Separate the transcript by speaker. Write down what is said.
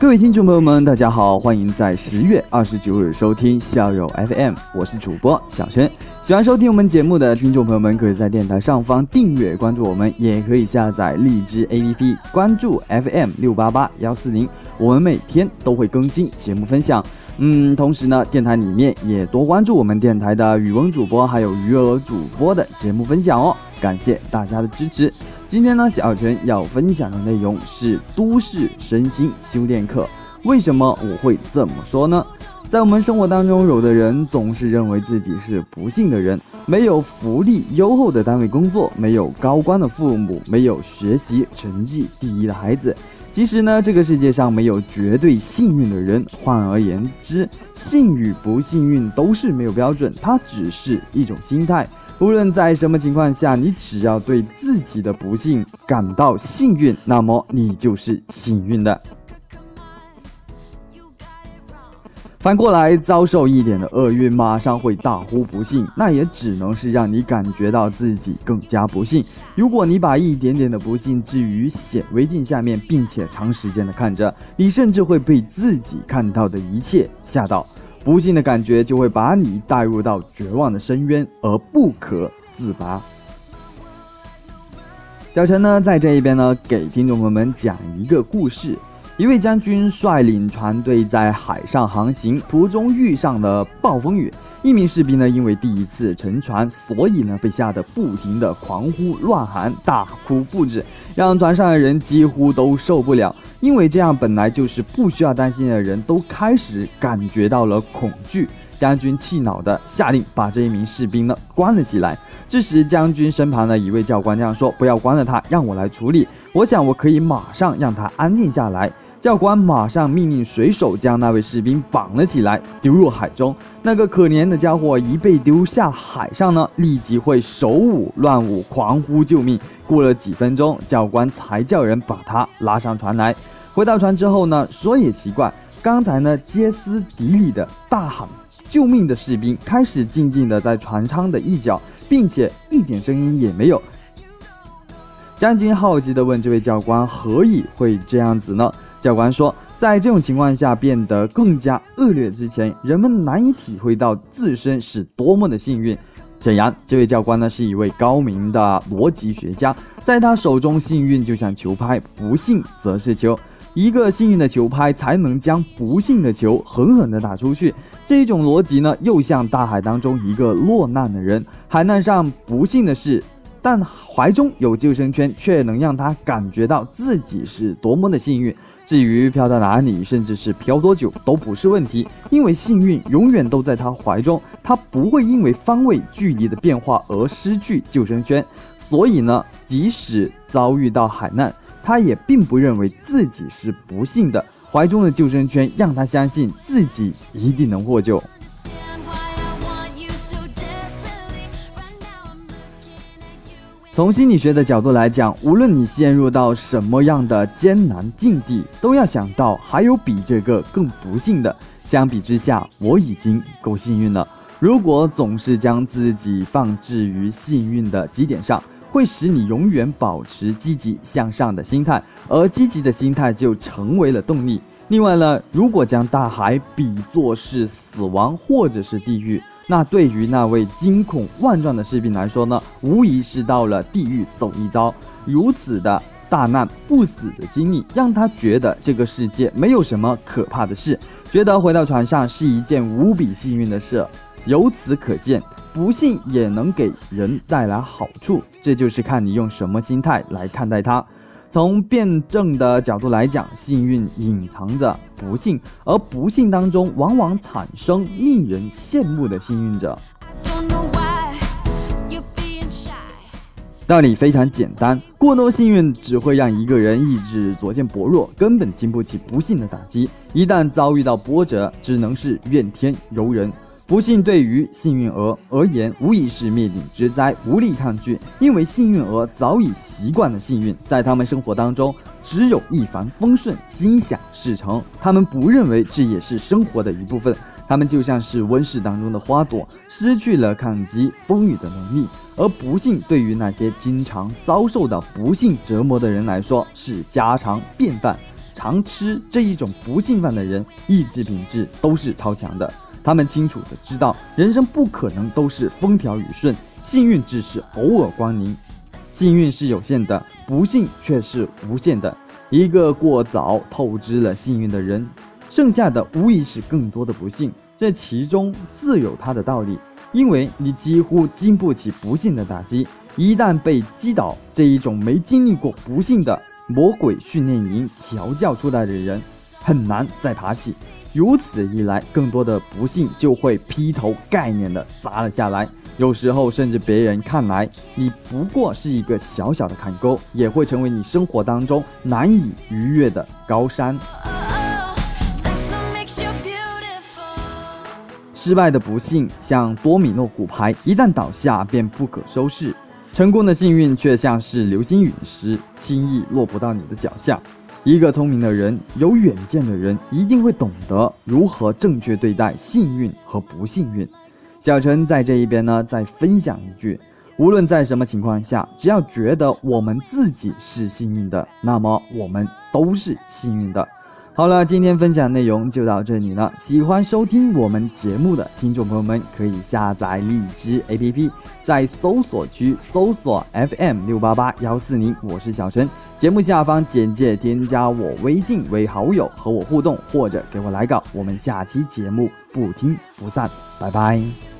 Speaker 1: 各位听众朋友们，大家好，欢迎在十月二十九日收听校友 FM，我是主播小陈。喜欢收听我们节目的听众朋友们，可以在电台上方订阅关注我们，也可以下载荔枝 APP 关注 FM 六八八幺四零，我们每天都会更新节目分享。嗯，同时呢，电台里面也多关注我们电台的语文主播还有余额主播的节目分享哦，感谢大家的支持。今天呢，小陈要分享的内容是都市身心修炼课。为什么我会这么说呢？在我们生活当中，有的人总是认为自己是不幸的人，没有福利优厚的单位工作，没有高官的父母，没有学习成绩第一的孩子。其实呢，这个世界上没有绝对幸运的人。换而言之，幸与不幸运都是没有标准，它只是一种心态。无论在什么情况下，你只要对自己的不幸感到幸运，那么你就是幸运的。反过来，遭受一点的厄运，马上会大呼不幸，那也只能是让你感觉到自己更加不幸。如果你把一点点的不幸置于显微镜下面，并且长时间的看着，你甚至会被自己看到的一切吓到。不幸的感觉就会把你带入到绝望的深渊而不可自拔。小陈呢，在这一边呢，给听众朋友们讲一个故事：一位将军率领船队在海上航行，途中遇上了暴风雨。一名士兵呢，因为第一次乘船，所以呢，被吓得不停的狂呼乱喊、大哭不止，让船上的人几乎都受不了。因为这样本来就是不需要担心的人，都开始感觉到了恐惧。将军气恼的下令把这一名士兵呢关了起来。这时，将军身旁的一位教官这样说：“不要关了他，让我来处理。我想我可以马上让他安静下来。”教官马上命令水手将那位士兵绑了起来，丢入海中。那个可怜的家伙一被丢下海上呢，立即会手舞乱舞，狂呼救命。过了几分钟，教官才叫人把他拉上船来。回到船之后呢，说也奇怪，刚才呢歇斯底里的大喊救命的士兵，开始静静的在船舱的一角，并且一点声音也没有。将军好奇地问这位教官：“何以会这样子呢？”教官说，在这种情况下变得更加恶劣之前，人们难以体会到自身是多么的幸运。显然，这位教官呢是一位高明的逻辑学家，在他手中，幸运就像球拍，不幸则是球。一个幸运的球拍才能将不幸的球狠狠地打出去。这种逻辑呢，又像大海当中一个落难的人，海难上不幸的是。但怀中有救生圈，却能让他感觉到自己是多么的幸运。至于飘到哪里，甚至是飘多久，都不是问题，因为幸运永远都在他怀中，他不会因为方位、距离的变化而失去救生圈。所以呢，即使遭遇到海难，他也并不认为自己是不幸的。怀中的救生圈让他相信自己一定能获救。从心理学的角度来讲，无论你陷入到什么样的艰难境地，都要想到还有比这个更不幸的。相比之下，我已经够幸运了。如果总是将自己放置于幸运的基点上，会使你永远保持积极向上的心态，而积极的心态就成为了动力。另外呢，如果将大海比作是死亡或者是地狱。那对于那位惊恐万状的士兵来说呢，无疑是到了地狱走一遭。如此的大难不死的经历，让他觉得这个世界没有什么可怕的事，觉得回到船上是一件无比幸运的事。由此可见，不幸也能给人带来好处，这就是看你用什么心态来看待它。从辩证的角度来讲，幸运隐藏着不幸，而不幸当中往往产生令人羡慕的幸运者。道理非常简单，过多幸运只会让一个人意志逐渐薄弱，根本经不起不幸的打击。一旦遭遇到波折，只能是怨天尤人。不幸对于幸运儿而言，无疑是灭顶之灾，无力抗拒。因为幸运儿早已习惯了幸运，在他们生活当中，只有一帆风顺、心想事成。他们不认为这也是生活的一部分，他们就像是温室当中的花朵，失去了抗击风雨的能力。而不幸对于那些经常遭受到不幸折磨的人来说是家常便饭。常吃这一种不幸饭的人，意志品质都是超强的。他们清楚的知道，人生不可能都是风调雨顺，幸运只是偶尔光临。幸运是有限的，不幸却是无限的。一个过早透支了幸运的人，剩下的无疑是更多的不幸。这其中自有它的道理，因为你几乎经不起不幸的打击。一旦被击倒，这一种没经历过不幸的魔鬼训练营调教出来的人，很难再爬起。如此一来，更多的不幸就会劈头盖脸的砸了下来。有时候，甚至别人看来你不过是一个小小的坎沟，也会成为你生活当中难以逾越的高山。失败的不幸像多米诺骨牌，一旦倒下便不可收拾；成功的幸运却像是流星陨石，轻易落不到你的脚下。一个聪明的人、有远见的人，一定会懂得如何正确对待幸运和不幸运。小陈在这一边呢，再分享一句：无论在什么情况下，只要觉得我们自己是幸运的，那么我们都是幸运的。好了，今天分享内容就到这里了。喜欢收听我们节目的听众朋友们，可以下载荔枝 APP，在搜索区搜索 FM 六八八幺四零，我是小陈。节目下方简介添加我微信为好友，和我互动或者给我来稿。我们下期节目不听不散，拜拜。